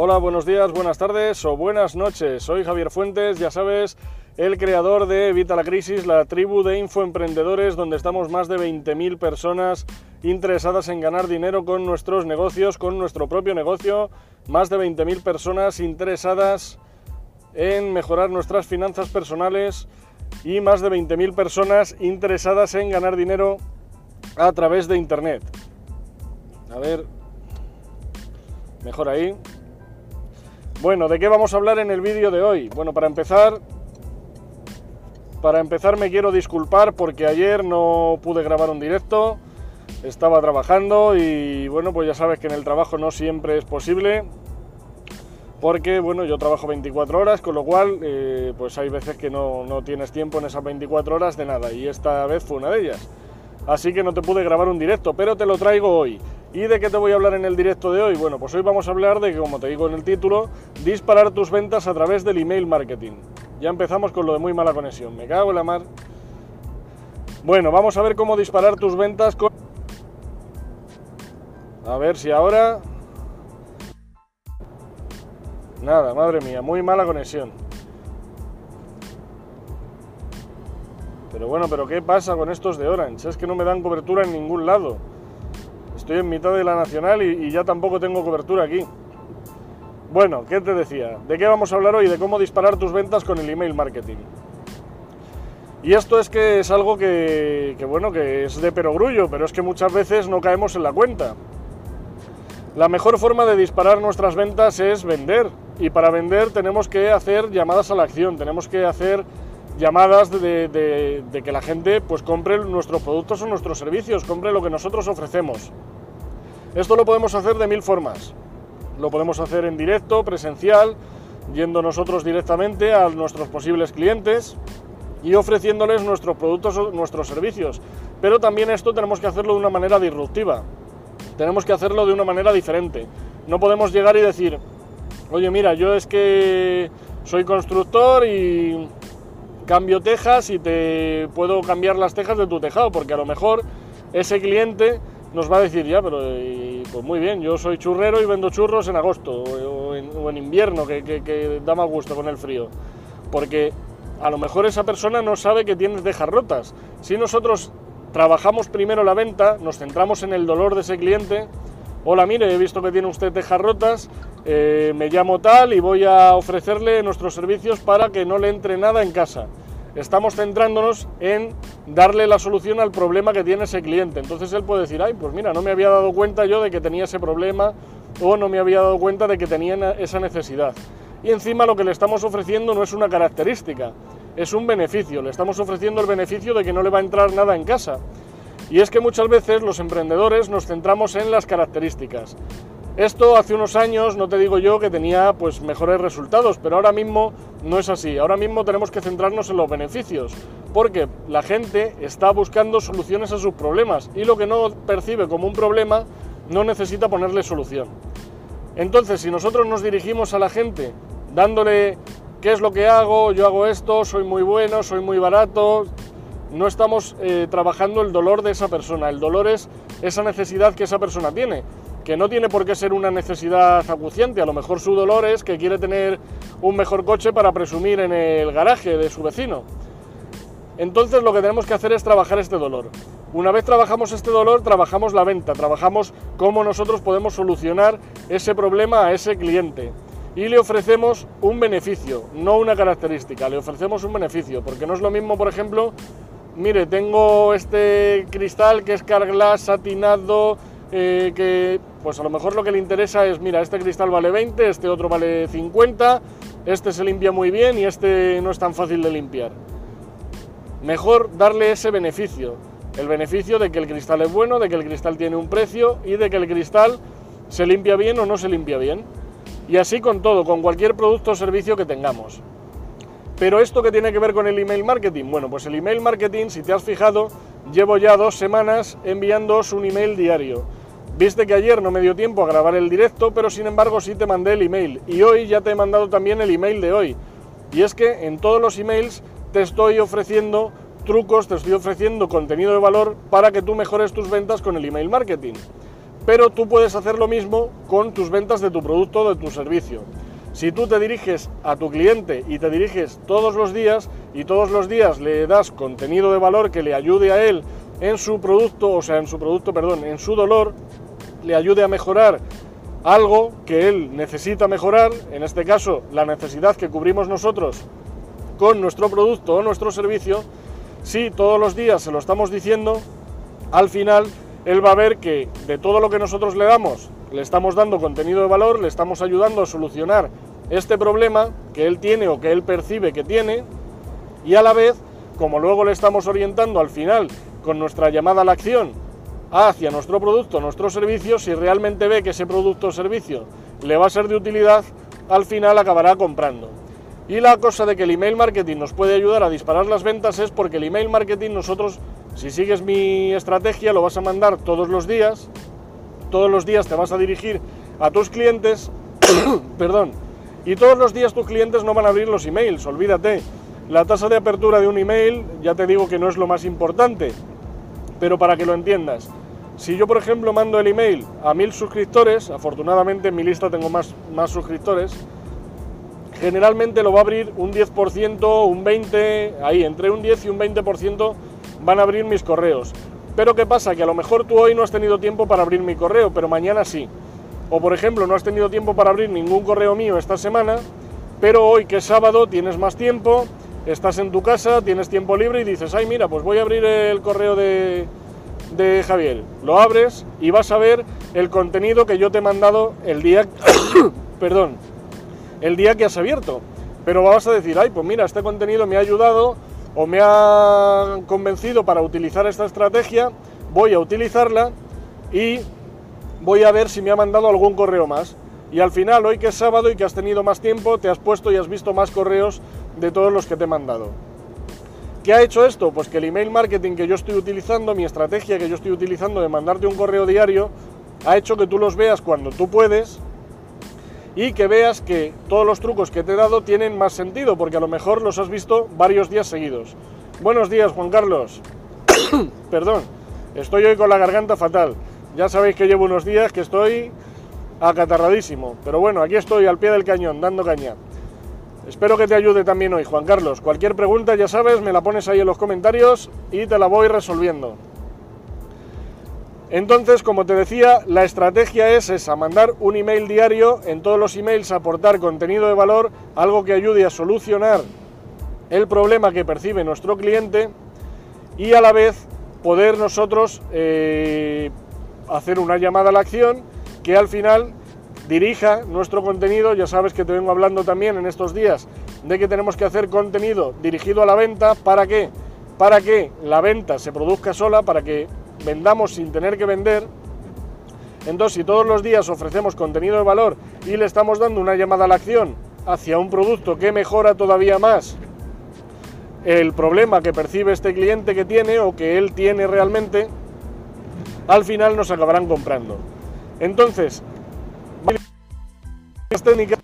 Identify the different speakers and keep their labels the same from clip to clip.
Speaker 1: Hola, buenos días, buenas tardes o buenas noches. Soy Javier Fuentes, ya sabes, el creador de Evita la Crisis, la tribu de infoemprendedores donde estamos más de 20.000 personas interesadas en ganar dinero con nuestros negocios, con nuestro propio negocio, más de 20.000 personas interesadas en mejorar nuestras finanzas personales y más de 20.000 personas interesadas en ganar dinero a través de Internet. A ver, mejor ahí. Bueno, ¿de qué vamos a hablar en el vídeo de hoy? Bueno, para empezar, para empezar me quiero disculpar porque ayer no pude grabar un directo, estaba trabajando y bueno, pues ya sabes que en el trabajo no siempre es posible porque bueno, yo trabajo 24 horas, con lo cual eh, pues hay veces que no, no tienes tiempo en esas 24 horas de nada y esta vez fue una de ellas. Así que no te pude grabar un directo, pero te lo traigo hoy. ¿Y de qué te voy a hablar en el directo de hoy? Bueno, pues hoy vamos a hablar de, como te digo en el título, disparar tus ventas a través del email marketing. Ya empezamos con lo de muy mala conexión. Me cago en la mar. Bueno, vamos a ver cómo disparar tus ventas con... A ver si ahora... Nada, madre mía, muy mala conexión. Pero bueno, pero ¿qué pasa con estos de Orange? Es que no me dan cobertura en ningún lado. Estoy en mitad de la nacional y, ya tampoco tengo cobertura aquí. Bueno, ¿qué te decía? ¿De qué vamos a hablar hoy? De cómo disparar tus ventas con el email marketing. Y esto es que es algo que, bueno, que es de perogrullo, pero es que muchas veces no caemos en la cuenta. La mejor forma de disparar nuestras ventas es vender. Y para vender tenemos que hacer llamadas a la acción, tenemos que hacer llamadas de, de que la gente pues compre nuestros productos o nuestros servicios, compre lo que nosotros ofrecemos. Esto lo podemos hacer de mil formas. Lo podemos hacer en directo, presencial, yendo nosotros directamente a nuestros posibles clientes y ofreciéndoles nuestros productos o nuestros servicios. Pero también esto tenemos que hacerlo de una manera disruptiva. Tenemos que hacerlo de una manera diferente. No podemos llegar y decir, oye mira, yo es que soy constructor y cambio tejas y te puedo cambiar las tejas de tu tejado, porque a lo mejor ese cliente nos va a decir ya, pero pues muy bien, yo soy churrero y vendo churros en agosto o en, invierno, que, da más gusto con el frío. Porque a lo mejor esa persona no sabe que tiene tejas rotas. Si nosotros trabajamos primero la venta, nos centramos en el dolor de ese cliente, hola, mire, he visto que tiene usted tejas rotas, eh, me llamo tal y voy a ofrecerle nuestros servicios para que no le entre nada en casa estamos centrándonos en darle la solución al problema que tiene ese cliente. Entonces él puede decir, ay, pues mira, no me había dado cuenta yo de que tenía ese problema o no me había dado cuenta de que tenía esa necesidad. Y encima lo que le estamos ofreciendo no es una característica, es un beneficio. Le estamos ofreciendo el beneficio de que no le va a entrar nada en casa. Y es que muchas veces los emprendedores nos centramos en las características. Esto hace unos años, no te digo yo que tenía pues mejores resultados, pero ahora mismo no es así. Ahora mismo tenemos que centrarnos en los beneficios, porque la gente está buscando soluciones a sus problemas y lo que no percibe como un problema no necesita ponerle solución. Entonces, si nosotros nos dirigimos a la gente dándole qué es lo que hago, yo hago esto, soy muy bueno, soy muy barato, no estamos eh, trabajando el dolor de esa persona. El dolor es esa necesidad que esa persona tiene que no tiene por qué ser una necesidad acuciante, a lo mejor su dolor es que quiere tener un mejor coche para presumir en el garaje de su vecino. Entonces lo que tenemos que hacer es trabajar este dolor. Una vez trabajamos este dolor, trabajamos la venta, trabajamos cómo nosotros podemos solucionar ese problema a ese cliente. Y le ofrecemos un beneficio, no una característica, le ofrecemos un beneficio, porque no es lo mismo, por ejemplo, mire, tengo este cristal que es carglass satinado, eh, que pues a lo mejor lo que le interesa es, mira, este cristal vale 20, este otro vale 50, este se limpia muy bien y este no es tan fácil de limpiar. Mejor darle ese beneficio, el beneficio de que el cristal es bueno, de que el cristal tiene un precio y de que el cristal se limpia bien o no se limpia bien. Y así con todo, con cualquier producto o servicio que tengamos. Pero esto que tiene que ver con el email marketing, bueno, pues el email marketing, si te has fijado, llevo ya dos semanas enviándoos un email diario Viste que ayer no me dio tiempo a grabar el directo, pero sin embargo sí te mandé el email. Y hoy ya te he mandado también el email de hoy. Y es que en todos los emails te estoy ofreciendo trucos, te estoy ofreciendo contenido de valor para que tú mejores tus ventas con el email marketing. pero tú puedes hacer lo mismo con tus ventas de tu producto o de tu servicio. Si tú te diriges a tu cliente y te diriges todos los días y todos los días le das contenido de valor que le ayude a él en su producto, o sea, en su producto, perdón, en su dolor, le ayude a mejorar algo que él necesita mejorar, en este caso la necesidad que cubrimos nosotros con nuestro producto o nuestro servicio, si todos los días se lo estamos diciendo, al final él va a ver que de todo lo que nosotros le damos, le estamos dando contenido de valor, le estamos ayudando a solucionar este problema que él tiene o que él percibe que tiene, y a la vez, como luego le estamos orientando al final con nuestra llamada a la acción hacia nuestro producto, nuestro servicio, si realmente ve que ese producto o servicio le va a ser de utilidad, al final acabará comprando. Y la cosa de que el email marketing nos puede ayudar a disparar las ventas es porque el email marketing nosotros, si sigues mi estrategia, lo vas a mandar todos los días, todos los días te vas a dirigir a tus clientes, perdón, y todos los días tus clientes no van a abrir los emails, olvídate. La tasa de apertura de un email, ya te digo que no es lo más importante, pero para que lo entiendas. Si yo, por ejemplo, mando el email a mil suscriptores, afortunadamente en mi lista tengo más, más suscriptores, generalmente lo va a abrir un 10%, un 20%, ahí, entre un 10 y un 20% van a abrir mis correos. Pero ¿qué pasa? Que a lo mejor tú hoy no has tenido tiempo para abrir mi correo, pero mañana sí. O por ejemplo, no has tenido tiempo para abrir ningún correo mío esta semana, pero hoy que es sábado tienes más tiempo, estás en tu casa, tienes tiempo libre y dices, ay mira, pues voy a abrir el correo de, de Javier. Lo abres y vas a ver el contenido que yo te he mandado el día... perdón el día que has abierto. Pero vas a decir, ay, pues mira, este contenido me ha ayudado o me ha convencido para utilizar esta estrategia, voy a utilizarla y voy a ver si me ha mandado algún correo más. Y al final, hoy que es sábado y que has tenido más tiempo, te has puesto y has visto más correos de todos los que te he mandado. ¿Qué ha hecho esto? Pues que el email marketing que yo estoy utilizando, mi estrategia que yo estoy utilizando de mandarte un correo diario, ha hecho que tú los veas cuando tú puedes y que veas que todos los trucos que te he dado tienen más sentido, porque a lo mejor los has visto varios días seguidos. Buenos días, Juan Carlos. Perdón, estoy hoy con la garganta fatal. Ya sabéis que llevo unos días que estoy acatarradísimo, pero bueno, aquí estoy al pie del cañón, dando caña. Espero que te ayude también hoy, Juan Carlos. Cualquier pregunta, ya sabes, me la pones ahí en los comentarios y te la voy resolviendo. Entonces, como te decía, la estrategia es esa, mandar un email diario, en todos los emails aportar contenido de valor, algo que ayude a solucionar el problema que percibe nuestro cliente y a la vez poder nosotros eh, hacer una llamada a la acción que al final dirija nuestro contenido. Ya sabes que te vengo hablando también en estos días de que tenemos que hacer contenido dirigido a la venta. ¿Para qué? Para que la venta se produzca sola, para que vendamos sin tener que vender. Entonces, si todos los días ofrecemos contenido de valor y le estamos dando una llamada a la acción hacia un producto que mejora todavía más el problema que percibe este cliente que tiene o que él tiene realmente, al final nos acabarán comprando. Entonces, las técnicas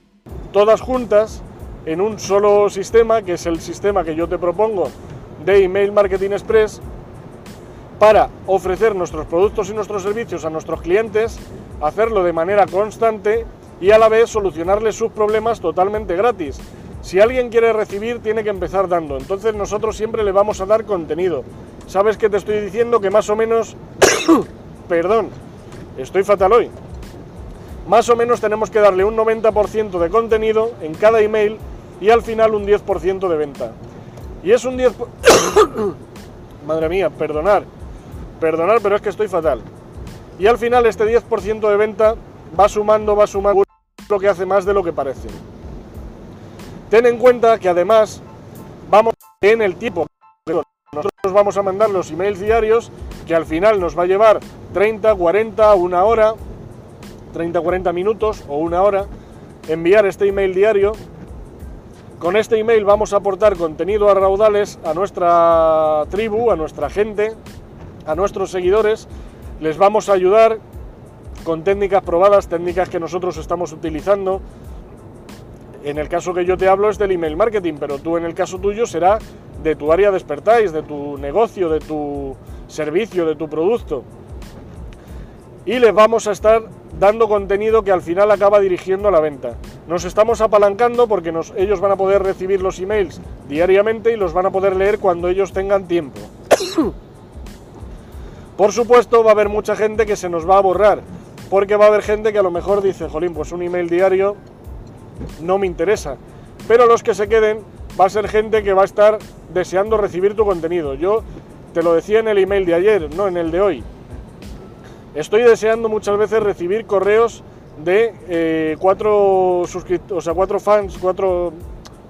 Speaker 1: todas juntas en un solo sistema, que es el sistema que yo te propongo de Email Marketing Express, para ofrecer nuestros productos y nuestros servicios a nuestros clientes, hacerlo de manera constante y a la vez solucionarles sus problemas totalmente gratis. Si alguien quiere recibir, tiene que empezar dando. Entonces nosotros siempre le vamos a dar contenido. ¿Sabes que te estoy diciendo? Que más o menos... Perdón, estoy fatal hoy. Más o menos tenemos que darle un 90% de contenido en cada email y al final un 10% de venta. Y es un 10%... Madre mía, perdonar. Perdonar, pero es que estoy fatal. Y al final este 10% de venta va sumando, va sumando lo que hace más de lo que parece. Ten en cuenta que además vamos en el tiempo. Nosotros vamos a mandar los emails diarios que al final nos va a llevar 30, 40, una hora, 30, 40 minutos o una hora enviar este email diario. Con este email vamos a aportar contenido a raudales a nuestra tribu, a nuestra gente, a nuestros seguidores, les vamos a ayudar con técnicas probadas, técnicas que nosotros estamos utilizando. En el caso que yo te hablo es del email marketing, pero tú en el caso tuyo será de tu área de expertise, de tu negocio, de tu servicio, de tu producto. y les vamos a estar dando contenido que al final acaba dirigiendo a la venta. Nos estamos apalancando porque ellos van a poder recibir los emails diariamente y los van a poder leer cuando ellos tengan tiempo. Por supuesto va a haber mucha gente que se nos va a borrar, porque va a haber gente que a lo mejor dice, jolín, pues un email diario no me interesa. Pero los que se queden va a ser gente que va a estar deseando recibir tu contenido. Yo te lo decía en el email de ayer, no en el de hoy. Estoy deseando muchas veces recibir correos de eh, cuatro suscriptores, o sea, cuatro fans, cuatro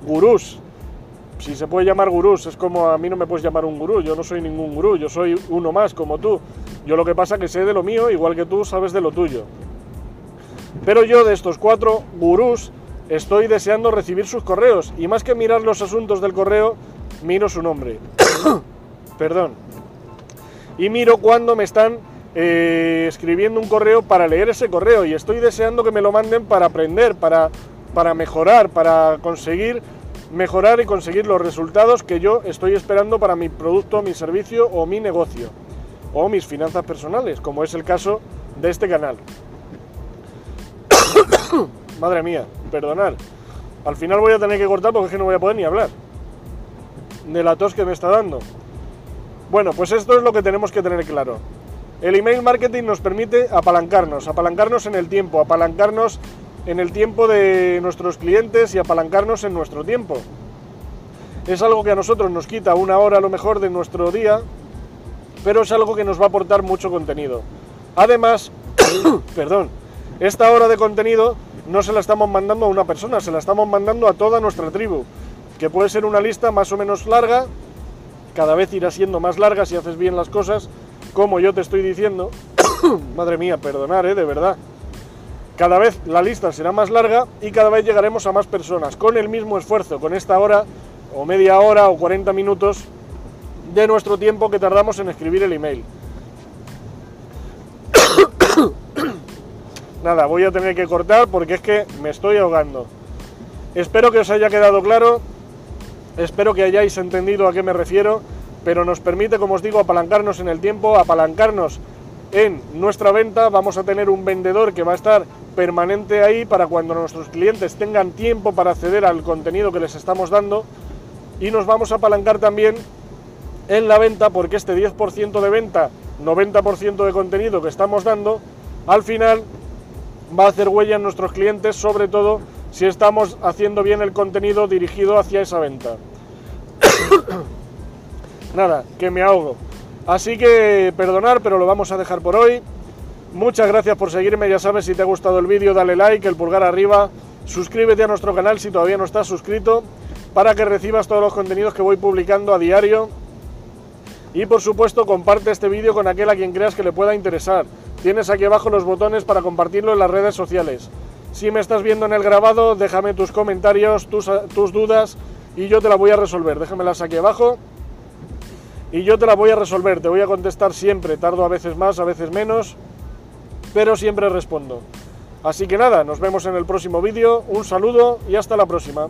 Speaker 1: gurús. Si se puede llamar gurús, es como a mí no me puedes llamar un gurú, yo no soy ningún gurú, yo soy uno más como tú. Yo lo que pasa es que sé de lo mío, igual que tú sabes de lo tuyo. Pero yo de estos cuatro gurús estoy deseando recibir sus correos y más que mirar los asuntos del correo, miro su nombre. Perdón. Y miro cuando me están eh, escribiendo un correo para leer ese correo y estoy deseando que me lo manden para aprender, para, para mejorar, para conseguir mejorar y conseguir los resultados que yo estoy esperando para mi producto, mi servicio o mi negocio o mis finanzas personales, como es el caso de este canal. Madre mía, perdonad. Al final voy a tener que cortar porque es que no voy a poder ni hablar de la tos que me está dando. Bueno, pues esto es lo que tenemos que tener claro. El email marketing nos permite apalancarnos, apalancarnos en el tiempo, apalancarnos en el tiempo de nuestros clientes y apalancarnos en nuestro tiempo. Es algo que a nosotros nos quita una hora a lo mejor de nuestro día, pero es algo que nos va a aportar mucho contenido. Además, perdón, esta hora de contenido no se la estamos mandando a una persona, se la estamos mandando a toda nuestra tribu, que puede ser una lista más o menos larga, cada vez irá siendo más larga si haces bien las cosas, como yo te estoy diciendo, madre mía, perdonar, ¿eh? de verdad. Cada vez la lista será más larga y cada vez llegaremos a más personas con el mismo esfuerzo, con esta hora o media hora o 40 minutos de nuestro tiempo que tardamos en escribir el email. Nada, voy a tener que cortar porque es que me estoy ahogando. Espero que os haya quedado claro, espero que hayáis entendido a qué me refiero pero nos permite, como os digo, apalancarnos en el tiempo, apalancarnos en nuestra venta, vamos a tener un vendedor que va a estar permanente ahí para cuando nuestros clientes tengan tiempo para acceder al contenido que les estamos dando y nos vamos a apalancar también en la venta porque este 10% de venta, 90% de contenido que estamos dando, al final va a hacer huella en nuestros clientes, sobre todo si estamos haciendo bien el contenido dirigido hacia esa venta. nada, que me ahogo. Así que perdonar, pero lo vamos a dejar por hoy. Muchas gracias por seguirme, ya sabes, si te ha gustado el vídeo, dale like, el pulgar arriba, suscríbete a nuestro canal si todavía no estás suscrito, para que recibas todos los contenidos que voy publicando a diario. Y por supuesto, comparte este vídeo con aquel a quien creas que le pueda interesar. Tienes aquí abajo los botones para compartirlo en las redes sociales. Si me estás viendo en el grabado, déjame tus comentarios, tus, tus dudas y yo te las voy a resolver. Déjamelas aquí abajo y yo te la voy a resolver, te voy a contestar siempre, tardo a veces más, a veces menos, pero siempre respondo. Así que nada, nos vemos en el próximo vídeo, un saludo y hasta la próxima.